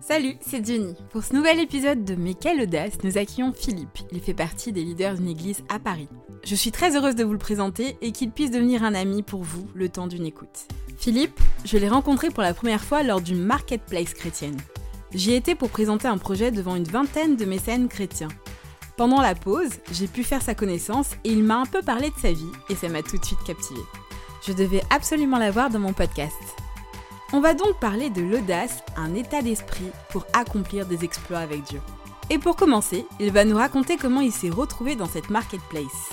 Salut, c'est Jenny. Pour ce nouvel épisode de Mais quelle audace, nous accueillons Philippe. Il fait partie des leaders d'une église à Paris. Je suis très heureuse de vous le présenter et qu'il puisse devenir un ami pour vous le temps d'une écoute. Philippe, je l'ai rencontré pour la première fois lors d'une marketplace chrétienne. J'y étais pour présenter un projet devant une vingtaine de mécènes chrétiens. Pendant la pause, j'ai pu faire sa connaissance et il m'a un peu parlé de sa vie et ça m'a tout de suite captivée. Je devais absolument l'avoir dans mon podcast. On va donc parler de l'audace, un état d'esprit pour accomplir des exploits avec Dieu. Et pour commencer, il va nous raconter comment il s'est retrouvé dans cette marketplace.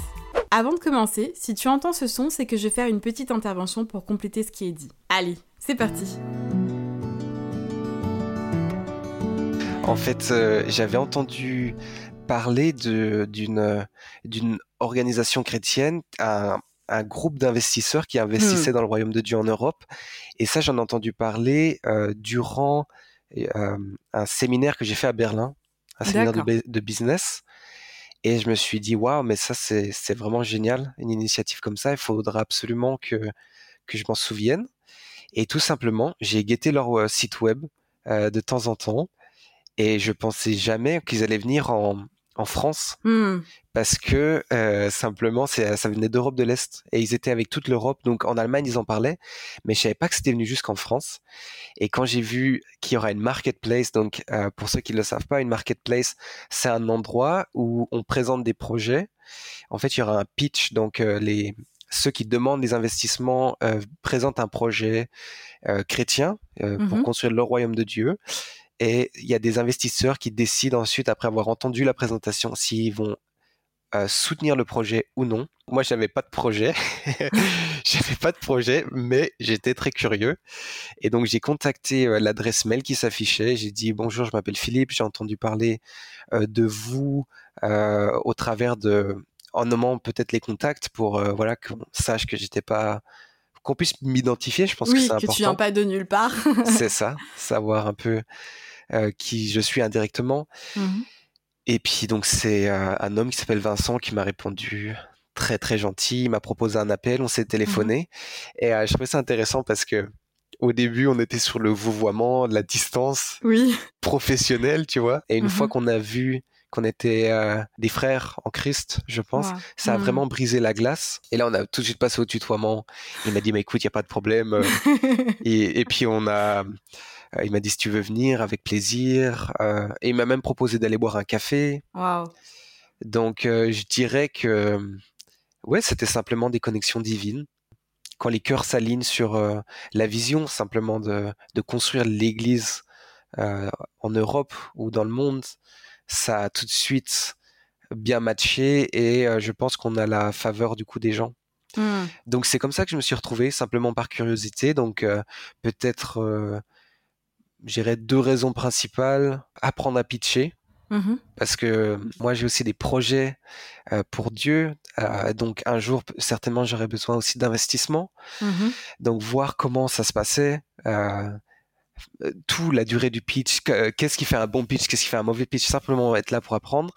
Avant de commencer, si tu entends ce son, c'est que je vais faire une petite intervention pour compléter ce qui est dit. Allez, c'est parti En fait, euh, j'avais entendu parler d'une d'une organisation chrétienne, un, un groupe d'investisseurs qui investissaient Hmm. dans le royaume de Dieu en Europe. Et ça, j'en ai entendu parler euh, durant euh, un séminaire que j'ai fait à Berlin, un séminaire de, business. Et je me suis dit, waouh, mais ça, c'est c'est vraiment génial, une initiative comme ça. Il faudra absolument que, que je m'en souvienne. Et tout simplement, j'ai guetté leur euh, site web euh, de temps en temps. Et je pensais jamais qu'ils allaient venir en, en France Hmm, parce que euh, simplement ça venait d'Europe de l'Est et ils étaient avec toute l'Europe donc en Allemagne ils en parlaient mais je savais pas que c'était venu jusqu'en France. Et quand j'ai vu qu'il y aura une marketplace donc euh, pour ceux qui ne le savent pas une marketplace c'est un endroit où on présente des projets. En fait il y aura un pitch donc euh, les ceux qui demandent des investissements présentent un projet chrétien pour Mhm. construire le royaume de Dieu et il y a des investisseurs qui décident ensuite, après avoir entendu la présentation, s'ils vont euh, soutenir le projet ou non. Moi, j'avais pas de projet, j'avais pas de projet, mais j'étais très curieux. Et donc, j'ai contacté euh, l'adresse mail qui s'affichait. J'ai dit bonjour, je m'appelle Philippe, j'ai entendu parler euh, de vous au travers de, en nommant peut-être les contacts pour voilà qu'on sache que j'étais pas, qu'on puisse m'identifier. Je pense que Oui, c'est que important. tu viens pas de nulle part. C'est ça, savoir un peu euh, qui je suis indirectement. Mhm. Et puis donc c'est euh, un homme qui s'appelle Vincent qui m'a répondu très très gentil, il m'a proposé un appel, on s'est téléphoné et euh, je trouvais ça intéressant parce que au début on était sur le vouvoiement, la distance Oui. professionnelle, tu vois. Et une fois qu'on a vu qu'on était euh, des frères en Christ, je pense, Wow. ça a Mhm. vraiment brisé la glace. Et là on a tout de suite passé au tutoiement. Il m'a dit mais écoute, il y a pas de problème. et, et puis on a, euh, il m'a dit si tu veux venir, avec plaisir. Euh, et il m'a même proposé d'aller boire un café. Waouh. Donc je dirais que ouais, c'était simplement des connexions divines. Quand les cœurs s'alignent sur euh, la vision simplement de, de construire l'Église euh, en Europe ou dans le monde, ça a tout de suite bien matché et euh, je pense qu'on a la faveur du coup des gens. Hmm. Donc c'est comme ça que je me suis retrouvé, simplement par curiosité. Donc euh, peut-être, euh, j'irais deux raisons principales. Apprendre à pitcher, Mhm. parce que moi j'ai aussi des projets euh, pour Dieu. Donc un jour, certainement, j'aurais besoin aussi d'investissement. Mhm. Donc voir comment ça se passait. Euh, tout, la durée du pitch, euh, qu'est-ce qui fait un bon pitch, qu'est-ce qui fait un mauvais pitch, simplement être là pour apprendre.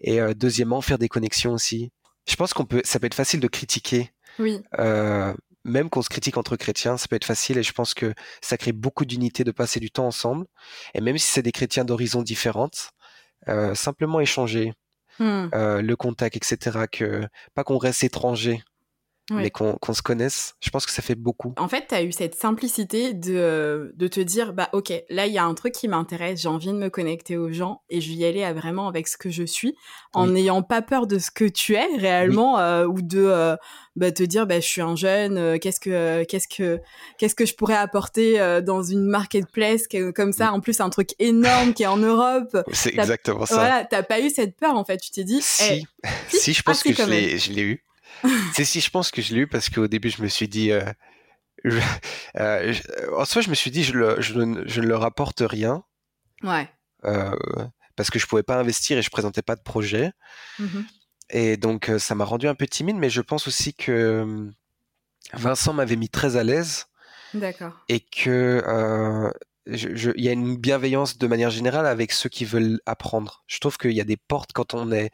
Et euh, deuxièmement, faire des connexions aussi. Je pense qu'on peut, ça peut être facile de critiquer Oui. euh, même qu'on se critique entre chrétiens, ça peut être facile et je pense que ça crée beaucoup d'unité de passer du temps ensemble. Et même si c'est des chrétiens d'horizons différentes, euh, simplement échanger Hmm. le contact, etc. Que pas qu'on reste étranger, Ouais. mais qu'on qu'on se connaisse. Je pense que ça fait beaucoup. En fait, tu as eu cette simplicité de, de te dire, bah ok, là, il y a un truc qui m'intéresse, j'ai envie de me connecter aux gens et je vais y aller à vraiment avec ce que je suis, en Oui. n'ayant pas peur de ce que tu es réellement, euh, ou de euh, bah, te dire, bah, je suis un jeune, euh, qu'est-ce que qu'est-ce que qu'est-ce que je pourrais apporter euh, dans une marketplace comme ça, en plus un truc énorme qui est en Europe. C'est exactement ça. Voilà, t'as pas eu cette peur en fait, tu t'es dit, eh, Si, si, si, je pense ah, que je l'ai eu. c'est si, je pense que je l'ai eu parce qu'au début, je me suis dit, euh, je- euh, je- en soi, je me suis dit, je, le, je, ne- je ne leur apporte rien ouais. euh, parce que je pouvais pas investir et je présentais pas de projet. Mhm. Et donc, ça m'a rendu un peu timide, mais je pense aussi que Vincent m'avait mis très à l'aise D'accord. et que il y a une bienveillance de manière générale avec ceux qui veulent apprendre. Je trouve qu'il y a des portes quand on est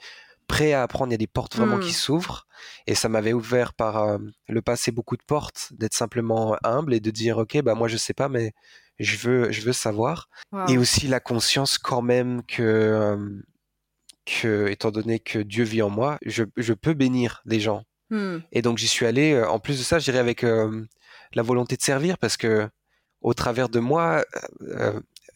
prêt à apprendre, il y a des portes vraiment qui s'ouvrent. Et ça m'avait ouvert par euh, le passé beaucoup de portes, d'être simplement humble et de dire ok bah moi je sais pas mais je veux, je veux savoir. Et aussi la conscience quand même que, euh, que, étant donné que Dieu vit en moi, je, je peux bénir les gens. Hmm. Et donc j'y suis allé. Euh, en plus de ça, je dirais avec euh, la volonté de servir, parce que au travers de moi,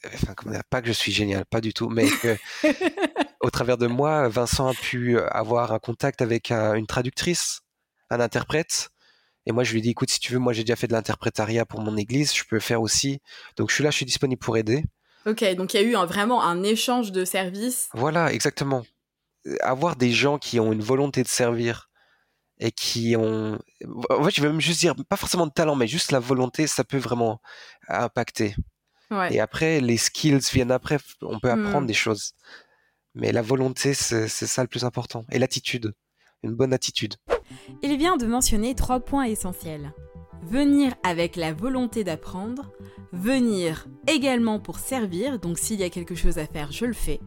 enfin, pas que je suis génial, pas du tout, mais que au travers de moi, Vincent a pu avoir un contact avec une traductrice, un interprète. Et moi, je lui ai dit, écoute, si tu veux, moi, j'ai déjà fait de l'interprétariat pour mon église, je peux faire aussi. Donc, je suis là, je suis disponible pour aider. Ok, donc il y a eu vraiment un échange de services. Voilà, exactement. Avoir des gens qui ont une volonté de servir et qui ont. En fait, je vais même juste dire, pas forcément de talent, mais juste la volonté, ça peut vraiment impacter. Et après, les skills viennent après. On peut apprendre hmm. des choses. Mais la volonté, c'est ça le plus important. Et l'attitude. Une bonne attitude. Il vient de mentionner trois points essentiels. Venir avec la volonté d'apprendre, venir également pour servir, donc s'il y a quelque chose à faire, je le fais,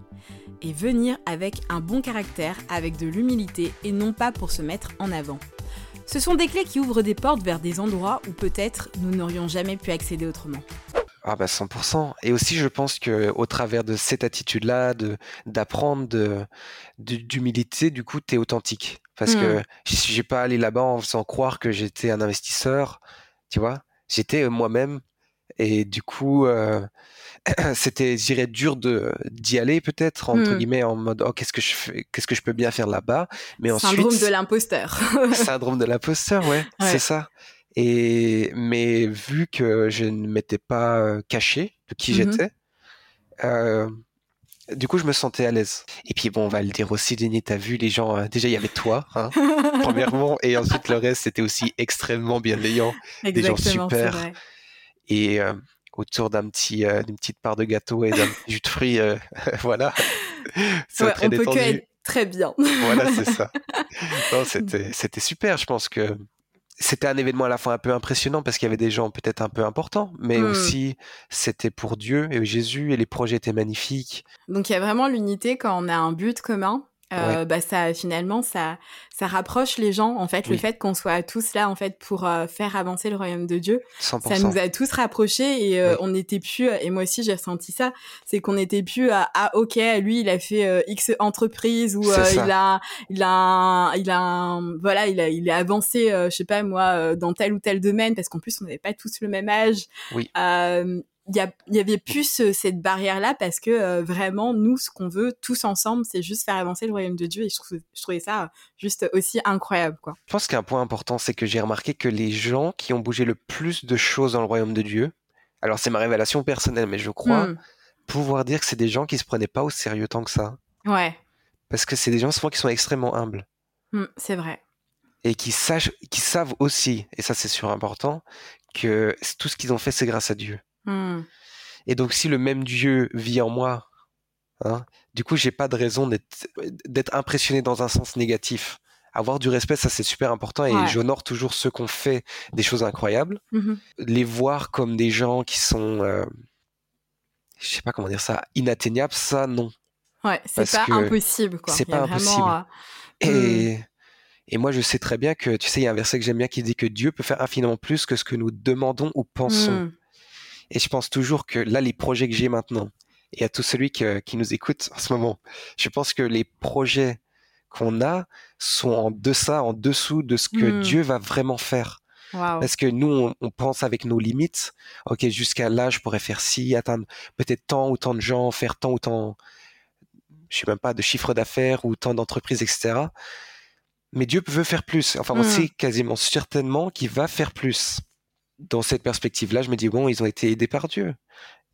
et venir avec un bon caractère, avec de l'humilité et non pas pour se mettre en avant. Ce sont des clés qui ouvrent des portes vers des endroits où peut-être nous n'aurions jamais pu accéder autrement. Ah bah 100%. Et aussi, je pense que au travers de cette attitude-là, de d'apprendre, de d'humilité, du coup, t'es authentique. Parce que mmh. j'ai pas allé là-bas en faisant croire que j'étais un investisseur, tu vois. J'étais moi-même. Et du coup, euh, c'était, je dirais, dur de d'y aller peut-être entre mmh. guillemets en mode, oh qu'est-ce que je fais, qu'est-ce que je peux bien faire là-bas? Mais syndrome de l'imposteur. syndrome de l'imposteur, ouais, c'est ça. Et mais vu que je ne m'étais pas caché de qui mmh j'étais, euh, du coup je me sentais à l'aise. Et puis bon, on va le dire aussi, Denis, t'as vu les gens. déjà il y avait toi, hein, premièrement, et ensuite le reste c'était aussi extrêmement bienveillant, des gens super. Et autour d'un petit, d'une petite part de gâteau et d'un jus de fruits, voilà. C'est très on détendu. peut que être très bien. voilà, c'est ça. c'était, c'était super. Je pense que c'était un événement à la fois un peu impressionnant parce qu'il y avait des gens peut-être un peu importants, mais mmh. aussi c'était pour Dieu et Jésus et les projets étaient magnifiques. Donc il y a vraiment l'unité quand on a un but commun euh, bah ça finalement ça ça rapproche les gens en fait le fait qu'on soit tous là en fait pour euh, faire avancer le royaume de Dieu. 100%. ça nous a tous rapprochés et euh, on n'était plus et moi aussi j'ai ressenti ça c'est qu'on n'était plus à ah ok lui il a fait x entreprise ou il a il a il a voilà il a il est avancé je sais pas moi dans tel ou tel domaine parce qu'en plus on n'avait pas tous le même âge. Oui il y, y, avait plus cette barrière là parce que euh, vraiment nous ce qu'on veut tous ensemble c'est juste faire avancer le royaume de Dieu et je, je trouvais ça juste aussi incroyable quoi. Je pense qu'un point important c'est que j'ai remarqué que les gens qui ont bougé le plus de choses dans le royaume de Dieu, alors c'est ma révélation personnelle mais je crois hmm. pouvoir dire que c'est des gens qui se prenaient pas au sérieux tant que ça. Ouais. Parce que c'est des gens souvent qui sont extrêmement humbles. Hmm, c'est vrai. Et qui, sachent, qui savent aussi, et ça c'est sûr important, que tout ce qu'ils ont fait c'est grâce à Dieu. Hmm. Et donc, si le même Dieu vit en moi, hein, du coup, j'ai pas de raison d'être impressionné dans un sens négatif. Avoir du respect, ça c'est super important et j'honore toujours ceux qui ont fait des choses incroyables. Mm-hmm. Les voir comme des gens qui sont, euh, je sais pas comment dire ça, inatteignables, ça non. Ouais, c'est pas impossible quoi. C'est pas impossible. Euh, et, hmm. et moi, je sais très bien que, tu sais, il y a un verset que j'aime bien qui dit que Dieu peut faire infiniment plus que ce que nous demandons ou pensons. Hmm. Et je pense toujours que là, les projets que j'ai maintenant, et à tous celui qui nous écoute en ce moment, je pense que les projets qu'on a sont en deçà, en dessous de ce que hmm. Dieu va vraiment faire. Parce que nous, on, pense avec nos limites. Ok, jusqu'à là, je pourrais faire ci, atteindre peut-être tant ou tant de gens, faire tant ou tant, je sais même pas, de chiffre d'affaires ou tant d'entreprises, etc. Mais Dieu veut faire plus. Enfin, on hmm. sait quasiment certainement qu'il va faire plus dans cette perspective-là, je me dis, bon, ils ont été aidés par Dieu.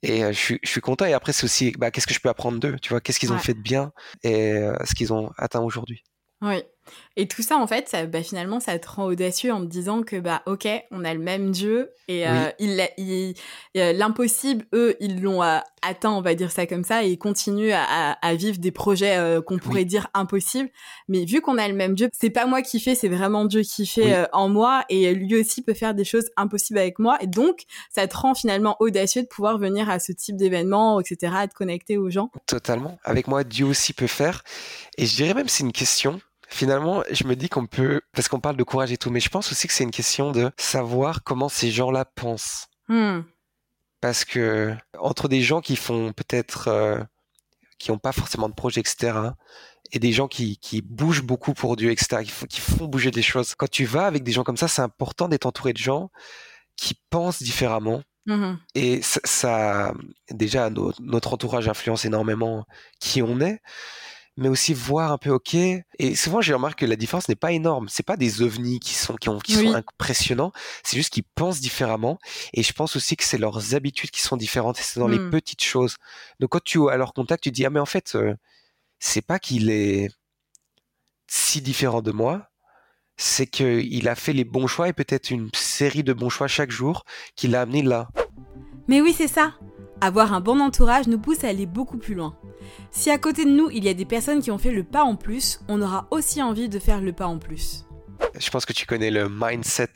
Et euh, je, suis, je, suis, content. Et après, c'est aussi, bah, qu'est-ce que je peux apprendre d'eux? Tu vois, qu'est-ce qu'ils ont fait de bien et euh, ce qu'ils ont atteint aujourd'hui? Oui. Et tout ça, en fait, ça, bah, finalement, ça te rend audacieux en te disant que, bah, ok, on a le même Dieu et euh, il, l'impossible, eux, ils l'ont euh, atteint, on va dire ça comme ça, et ils continuent à, à, vivre des projets euh, qu'on pourrait dire impossibles. Mais vu qu'on a le même Dieu, c'est pas moi qui fais, c'est vraiment Dieu qui fait en moi, et lui aussi peut faire des choses impossibles avec moi. Et donc, ça te rend finalement audacieux de pouvoir venir à ce type d'événement, etc., à te connecter aux gens. Totalement. Avec moi, Dieu aussi peut faire. Et je dirais même, c'est une question finalement, je me dis qu'on peut, parce qu'on parle de courage et tout, mais je pense aussi que c'est une question de savoir comment ces gens-là pensent. Hmm. Parce que entre des gens qui font peut-être, euh, qui n'ont pas forcément de projet, etc., et des gens qui, qui bougent beaucoup pour Dieu, etc., qui, qui font bouger des choses. Quand tu vas avec des gens comme ça, c'est important d'être entouré de gens qui pensent différemment. Mhm. Et ça, ça- déjà, no- notre entourage influence énormément qui on est, mais aussi voir un peu, ok. Et souvent, j'ai remarqué que la différence n'est pas énorme. C'est pas des ovnis qui sont, qui ont, qui Oui. sont impressionnants. C'est juste qu'ils pensent différemment. Et je pense aussi que c'est leurs habitudes qui sont différentes. Et c'est dans les Mm. petites choses. Donc, quand tu à leur contact, tu dis, ah, mais en fait, euh, c'est pas qu'il est si différent de moi. C'est qu'il a fait les bons choix et peut-être une série de bons choix chaque jour qui l'a amené là. Mais oui, c'est ça. Avoir un bon entourage nous pousse à aller beaucoup plus loin. Si à côté de nous, il y a des personnes qui ont fait le pas en plus, on aura aussi envie de faire le pas en plus. Je pense que tu connais le mindset.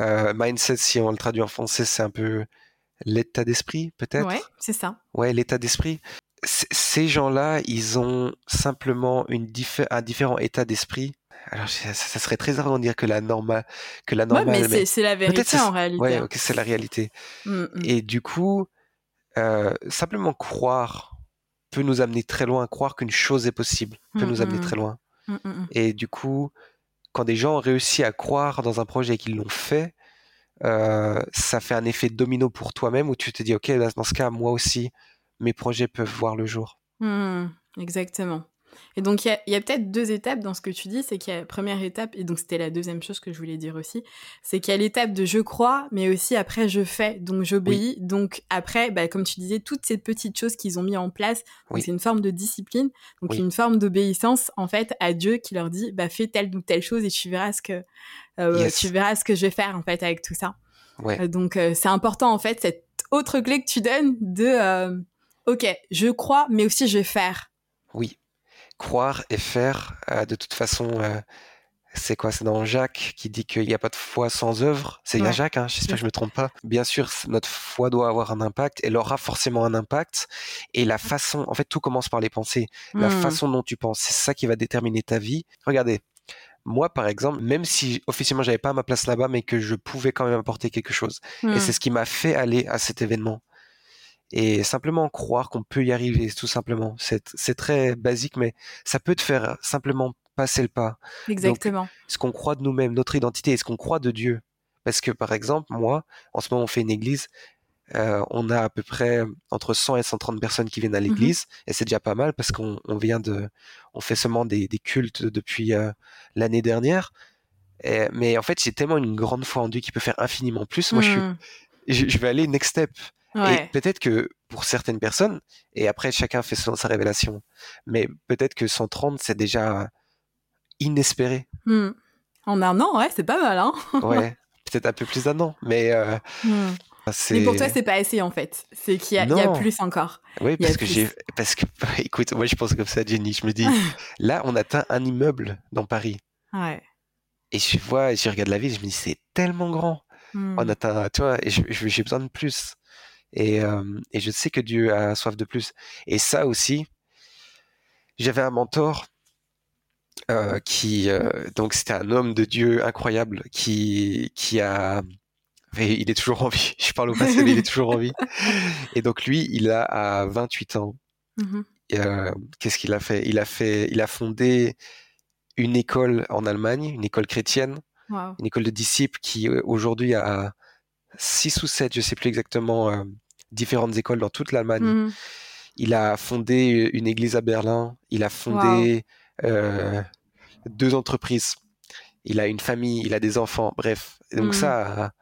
Euh, mindset, si on le traduit en français, c'est un peu l'état d'esprit, peut-être? Ouais, c'est ça. Ouais, l'état d'esprit. C- Ces gens-là, ils ont simplement une diffé- un différent état d'esprit. Alors, ça, ça serait très rare de dire que la normale, que la Ouais, normale, mais c'est- la vérité c'est- en réalité. ouais, ok, c'est la réalité. Mm, mm. Et du coup, euh, simplement croire peut nous amener très loin. Croire qu'une chose est possible peut Mm, nous amener très loin. Mm. Et du coup, quand des gens ont réussi à croire dans un projet et qu'ils l'ont fait, euh, ça fait un effet domino pour toi-même où tu te dis, ok, dans ce cas, moi aussi, mes projets peuvent voir le jour. Exactement. Et donc, il y a, il y a peut-être deux étapes dans ce que tu dis. C'est qu'il y a la première étape, et donc c'était la deuxième chose que je voulais dire aussi, c'est qu'il y a l'étape de je crois, mais aussi après je fais, donc j'obéis. Donc après, bah, comme tu disais, toutes ces petites choses qu'ils ont mis en place, Oui. c'est une forme de discipline, donc Oui. une forme d'obéissance en fait à Dieu qui leur dit, bah fais telle ou telle chose et tu verras ce que euh, Yes. tu verras ce que je vais faire en fait avec tout ça. Ouais, Euh, Donc euh, c'est important en fait cette autre clé que tu donnes de ok je crois mais aussi je vais faire. oui. Croire et faire, euh, de toute façon, euh, c'est quoi? C'est dans Jacques qui dit qu'il n'y a pas de foi sans œuvre. C'est Ouais. Jacques, hein, j'espère que je me trompe pas. Bien sûr, notre foi doit avoir un impact, elle aura forcément un impact. Et la façon, en fait, tout commence par les pensées. La Hmm. façon dont tu penses, c'est ça qui va déterminer ta vie. Regardez, moi, par exemple, même si officiellement j'avais pas ma place là-bas, mais que je pouvais quand même apporter quelque chose. Et c'est ce qui m'a fait aller à cet événement. Et simplement croire qu'on peut y arriver, tout simplement. C'est, très basique, mais ça peut te faire simplement passer le pas. Exactement. Ce qu'on croit de nous-mêmes, notre identité, et ce qu'on croit de Dieu. Parce que, par exemple, moi, en ce moment, on fait une église. euh, on a à peu près entre 100 et 130 personnes qui viennent à l'église, et c'est déjà pas mal parce qu'on on vient de, on fait seulement des, des cultes depuis euh, l'année dernière. Et- mais en fait, j'ai tellement une grande foi en Dieu qui peut faire infiniment plus. Moi, je, suis, je, je vais aller next step. Ouais. Et peut-être que pour certaines personnes, et après chacun fait son- sa révélation, mais peut-être que 130, c'est déjà inespéré. Hmm. En un an, ouais, c'est pas mal, hein. Ouais, peut-être un peu plus d'un an, mais euh, Hmm. c'est. Mais pour toi, c'est pas assez en fait. C'est qu'il y, a- y plus encore. Oui, parce que j'ai, parce que, écoute, moi je pense comme ça, Jenny. Je me dis, là, on atteint un immeuble dans Paris, Ouais. et je vois, je regarde la ville, je me dis, c'est tellement grand. Hmm. On atteint, tu vois, et j'ai besoin de plus. Et, euh, et je sais que Dieu a soif de plus. Et ça aussi, j'avais un mentor euh, qui, euh, donc c'était un homme de Dieu incroyable qui, qui a, il est toujours en vie. Je parle au passé, mais il est toujours en vie. Et donc lui, il a à 28 ans. Euh, Qu'est-ce qu'il a fait? Il a fait, il a fondé une école en Allemagne, une école chrétienne Wow. une école de disciples qui aujourd'hui a six ou sept, je sais plus exactement, euh, différentes écoles dans toute l'Allemagne. Mhm. Il a fondé une église à Berlin. Il a fondé euh, deux entreprises. Il a une famille, il a des enfants. Bref, Et donc Mhm. ça,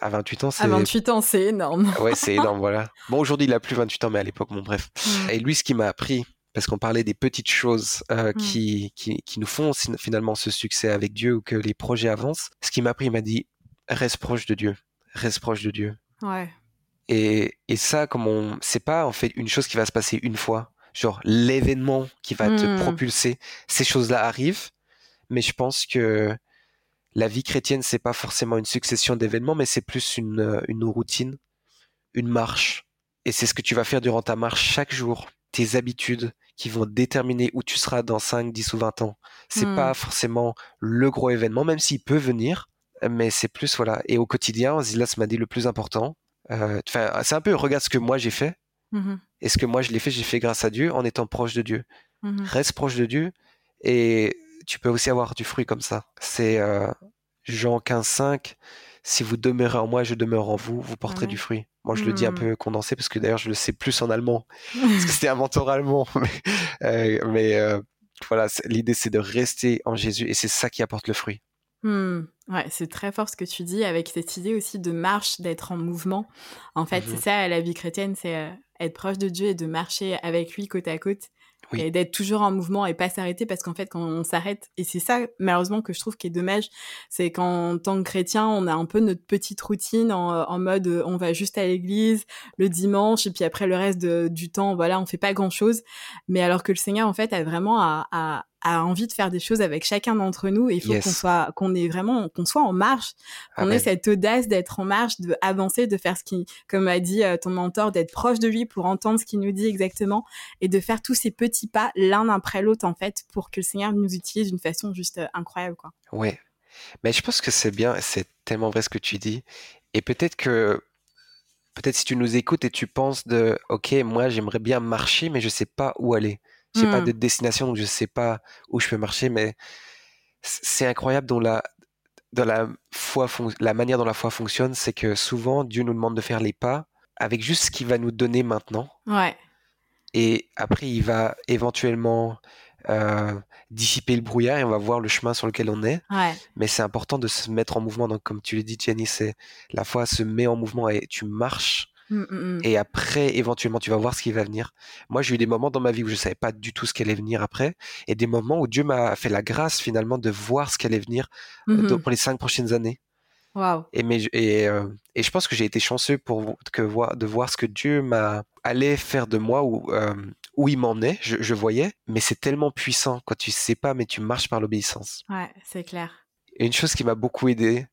à, à 28 ans, c'est À 28 ans, c'est énorme. ouais, c'est énorme, voilà. Bon, aujourd'hui, il a plus 28 ans, mais à l'époque, bon, bref. Hmm. Et lui, ce qui m'a appris, parce qu'on parlait des petites choses euh, qui, qui, qui nous font finalement ce succès avec Dieu ou que les projets avancent, ce qui m'a appris, il m'a dit, reste proche de Dieu, reste proche de Dieu. Ouais. Et, et ça, comme on, c'est pas en fait une chose qui va se passer une fois, genre l'événement qui va te Mm. propulser. Ces choses-là arrivent, mais je pense que la vie chrétienne, c'est pas forcément une succession d'événements, mais c'est plus une, euh, une routine, une marche. Et c'est ce que tu vas faire durant ta marche chaque jour, tes habitudes qui vont déterminer où tu seras dans 5, 10 ou 20 ans. C'est Mm. pas forcément le gros événement, même s'il peut venir, mais c'est plus, voilà. Et au quotidien, Zilas m'a dit le plus important, Euh, c'est un peu regarde ce que moi j'ai fait. Mmh et ce que moi je l'ai fait, j'ai fait grâce à Dieu en étant proche de Dieu. Mmh Reste proche de Dieu et tu peux aussi avoir du fruit comme ça. C'est euh, Jean 15, 5. Si vous demeurez en moi, je demeure en vous, vous porterez du fruit. Moi, je le dis un mmh. peu condensé parce que d'ailleurs, je le sais plus en allemand. parce que c'était un mentor allemand. mais, euh, voilà, l'idée, c'est de rester en Jésus et c'est ça qui apporte le fruit. Mmh. Ouais, c'est très fort ce que tu dis avec cette idée aussi de marche, d'être en mouvement. En fait, c'est ça la vie chrétienne, c'est euh, être proche de Dieu et de marcher avec lui côte à côte et d'être toujours en mouvement et pas s'arrêter parce qu'en fait quand on s'arrête et c'est ça malheureusement que je trouve qui est dommage c'est qu'en tant que chrétien on a un peu notre petite routine en, mode euh, on va juste à l'église le dimanche et puis après le reste du temps voilà on fait pas grand chose mais alors que le Seigneur en fait a vraiment à, a envie de faire des choses avec chacun d'entre nous et il faut qu'on soit qu'on ait vraiment qu'on soit en marche qu'on ait cette audace d'être en marche de avancer de faire ce qui comme a dit euh, ton mentor d'être proche de lui pour entendre ce qu'il nous dit exactement et de faire tous ces petits pas l'un après l'autre en fait pour que le Seigneur nous utilise d'une façon juste euh, incroyable quoi. Ouais. Mais je pense que c'est bien c'est tellement vrai ce que tu dis et peut-être que peut-être si tu nous écoutes et tu penses de ok moi j'aimerais bien marcher mais je sais pas où aller j'ai pas de mmh. destination, donc je sais pas où je peux marcher, mais c'est incroyable dans la, dans la foi, la manière dont la foi fonctionne, c'est que souvent Dieu nous demande de faire les pas avec juste ce qu'il va nous donner maintenant. Ouais. Et après, il va éventuellement euh, dissiper le brouillard et on va voir le chemin sur lequel on est. Ouais. Mais c'est important de se mettre en mouvement. Donc, comme tu l'as dit, Jenny, c'est la foi se met en mouvement et tu marches Mmh, mmh, mmh. Et après, éventuellement, tu vas voir ce qui va venir. Moi, j'ai eu des moments dans ma vie où je savais pas du tout ce qui allait venir après, et des moments où Dieu m'a fait la grâce finalement de voir ce qui allait venir euh, pour les cinq prochaines années. Wow. Et, mais, et, euh, et, je pense que j'ai été chanceux pour que, de voir ce que Dieu m'a allé faire de moi ou euh, où il m'emmenait, je, je voyais, mais c'est tellement puissant quand tu sais pas, mais tu marches par l'obéissance. Ouais, c'est clair. Et une chose qui m'a beaucoup aidé,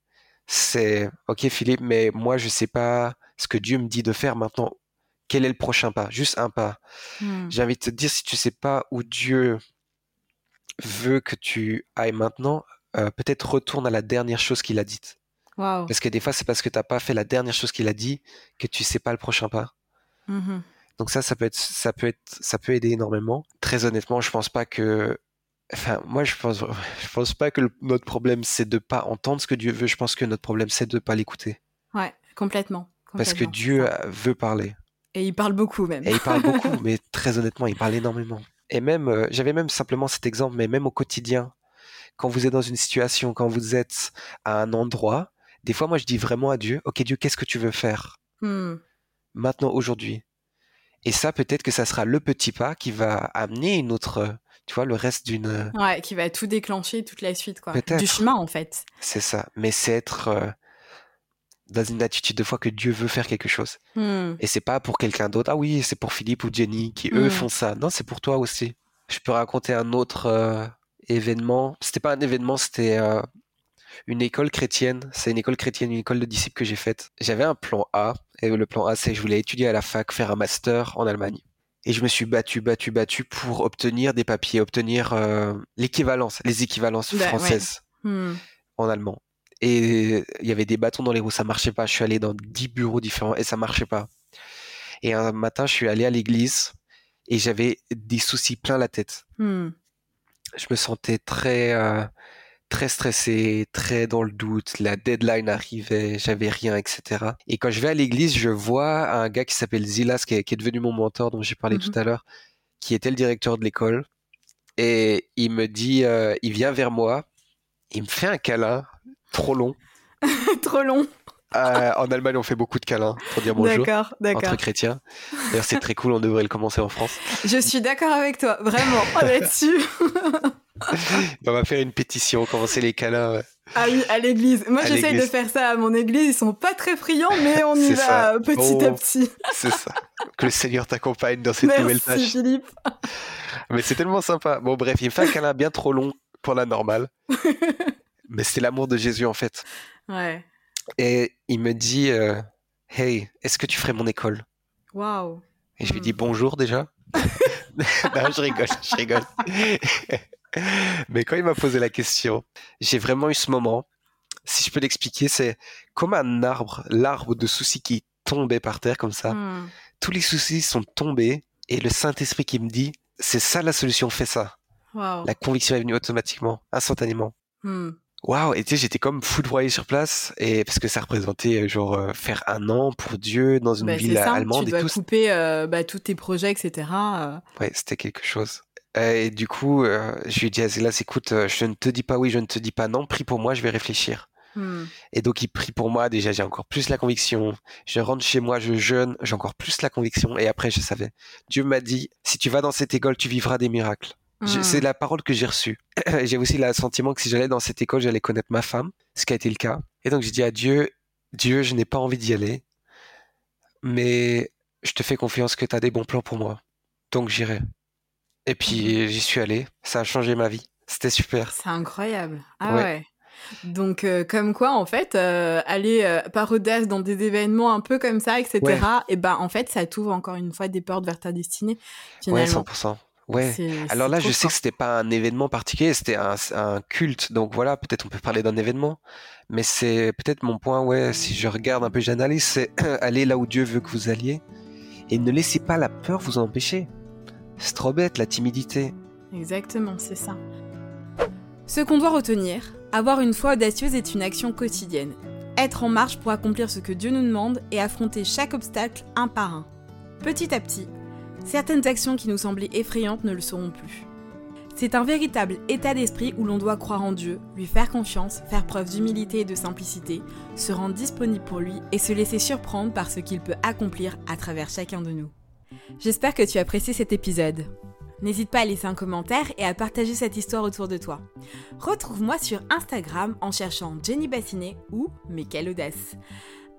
c'est ok Philippe, mais moi je sais pas ce que Dieu me dit de faire maintenant. Quel est le prochain pas? Juste un pas. Hmm. J'ai envie de te dire, si tu sais pas où Dieu veut que tu ailles maintenant, euh, peut-être retourne à la dernière chose qu'il a dite. Parce que des fois, c'est parce que tu n'as pas fait la dernière chose qu'il a dit que tu sais pas le prochain pas. Mm-hmm. Donc ça, ça peut être, ça peut être, ça peut aider énormément. Très honnêtement, je pense pas que, enfin, moi, je pense, je pense pas que notre problème c'est de pas entendre ce que Dieu veut. Je pense que notre problème c'est de pas l'écouter. Ouais, complètement. Parce que Dieu veut parler. Et il parle beaucoup même. Et il parle beaucoup, mais très honnêtement, il parle énormément. Et même, euh, j'avais même simplement cet exemple, mais même au quotidien, quand vous êtes dans une situation, quand vous êtes à un endroit, des fois, moi, je dis vraiment à Dieu, ok Dieu, qu'est-ce que tu veux faire hmm. maintenant, aujourd'hui? Et ça, peut-être que ça sera le petit pas qui va amener une autre, tu vois, le reste d'une... Ouais, qui va tout déclencher, toute la suite, quoi. Du chemin, en fait. C'est ça. Mais c'est être... Euh, dans une attitude de foi que Dieu veut faire quelque chose. Hmm. Et c'est pas pour quelqu'un d'autre. Ah oui, c'est pour Philippe ou Jenny qui eux hmm. font ça. Non, c'est pour toi aussi. Je peux raconter un autre euh, événement. C'était pas un événement, c'était euh, une école chrétienne. C'est une école chrétienne, une école de disciples que j'ai faite. J'avais un plan A. Et le plan A, c'est je voulais étudier à la fac, faire un master en Allemagne. Et je me suis battu, battu, battu pour obtenir des papiers, obtenir euh, l'équivalence, les équivalences bah, françaises hmm. en allemand. Et il y avait des bâtons dans les roues, ça marchait pas. Je suis allé dans dix bureaux différents et ça marchait pas. Et un matin, je suis allé à l'église et j'avais des soucis plein la tête. Hmm. Je me sentais très, euh, très stressé, très dans le doute. La deadline arrivait, j'avais rien, etc. Et quand je vais à l'église, je vois un gars qui s'appelle Zilas, qui est, devenu mon mentor, dont j'ai parlé tout mhm. à l'heure, qui était le directeur de l'école. Et il me dit, euh, il vient vers moi, il me fait un câlin trop long. trop long. Euh, en Allemagne, on fait beaucoup de câlins pour dire bonjour d'accord, d'accord. entre chrétiens. D'ailleurs, c'est très cool, on devrait le commencer en France. Je suis d'accord avec toi, vraiment, là-dessus. on va faire une pétition, commencer les câlins. Ah oui, à l'église. Moi, j'essaye de faire ça à mon église. Ils sont pas très friands, mais on y va petit à petit. c'est ça. Que le Seigneur t'accompagne dans cette nouvelle tâche. Merci, Philippe. Mais c'est tellement sympa. Bon, bref, il me fait un câlin bien trop long pour la normale mais c'est l'amour de Jésus en fait. Ouais. Et il me dit euh, Hey, est-ce que tu ferais mon école? Waouh. Et je lui dis hmm. bonjour déjà. non, je rigole, je rigole. mais quand il m'a posé la question, j'ai vraiment eu ce moment. Si je peux l'expliquer, c'est comme un arbre, l'arbre de soucis qui tombé par terre comme ça. Hmm. Tous les soucis sont tombés et le Saint-Esprit qui me dit, c'est ça la solution, fais ça. Wow. La conviction est venue automatiquement, instantanément. Hmm. Waouh, et tu sais, j'étais comme foudroyé sur place, et parce que ça représentait euh, genre euh, faire un an pour Dieu dans une Bah, ville ça, allemande tu et dois tout. couper euh, bah, tous tes projets, etc. euh. Ouais, c'était quelque chose. Euh, Et du coup, euh, je lui ai dit à Zélas, écoute, euh, je ne te dis pas oui, je ne te dis pas non, prie pour moi, je vais réfléchir. Hmm. Et donc, il prie pour moi, déjà, j'ai encore plus la conviction. Je rentre chez moi, je jeûne, j'ai encore plus la conviction. Et après, je savais. Dieu m'a dit, si tu vas dans cette école, tu vivras des miracles. Hmm. C'est la parole que j'ai reçue. j'ai aussi le sentiment que si j'allais dans cette école, j'allais connaître ma femme, ce qui a été le cas. Et donc j'ai dit à Dieu, Dieu, je n'ai pas envie d'y aller, mais je te fais confiance que tu as des bons plans pour moi. Donc j'irai. Et puis j'y suis allé, ça a changé ma vie. C'était super. C'est incroyable. Ah Ouais. ouais. Donc, euh, comme quoi, en fait, euh, aller euh, par audace dans des événements un peu comme ça, etc., Ouais. et ben, en fait, ça t'ouvre encore une fois des portes vers ta destinée, Ouais, finalement. 100%. Ouais. Alors là, je sais fort. que c'était pas un événement particulier, c'était un, un culte. Donc voilà, peut-être on peut parler d'un événement. Mais c'est peut-être mon point, ouais, si je regarde un peu, j'analyse, c'est aller là où Dieu veut que vous alliez. Et ne laissez pas la peur vous en empêcher. C'est trop bête, la timidité. Exactement, c'est ça. Ce qu'on doit retenir, avoir une foi audacieuse est une action quotidienne. Être en marche pour accomplir ce que Dieu nous demande et affronter chaque obstacle un par un. Petit à petit, certaines actions qui nous semblaient effrayantes ne le seront plus. C'est un véritable état d'esprit où l'on doit croire en Dieu, lui faire confiance, faire preuve d'humilité et de simplicité, se rendre disponible pour lui et se laisser surprendre par ce qu'il peut accomplir à travers chacun de nous. J'espère que tu as apprécié cet épisode. N'hésite pas à laisser un commentaire et à partager cette histoire autour de toi. Retrouve-moi sur Instagram en cherchant Jenny Bassinet ou Mais audace.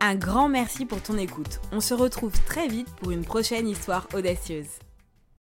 Un grand merci pour ton écoute. On se retrouve très vite pour une prochaine histoire audacieuse.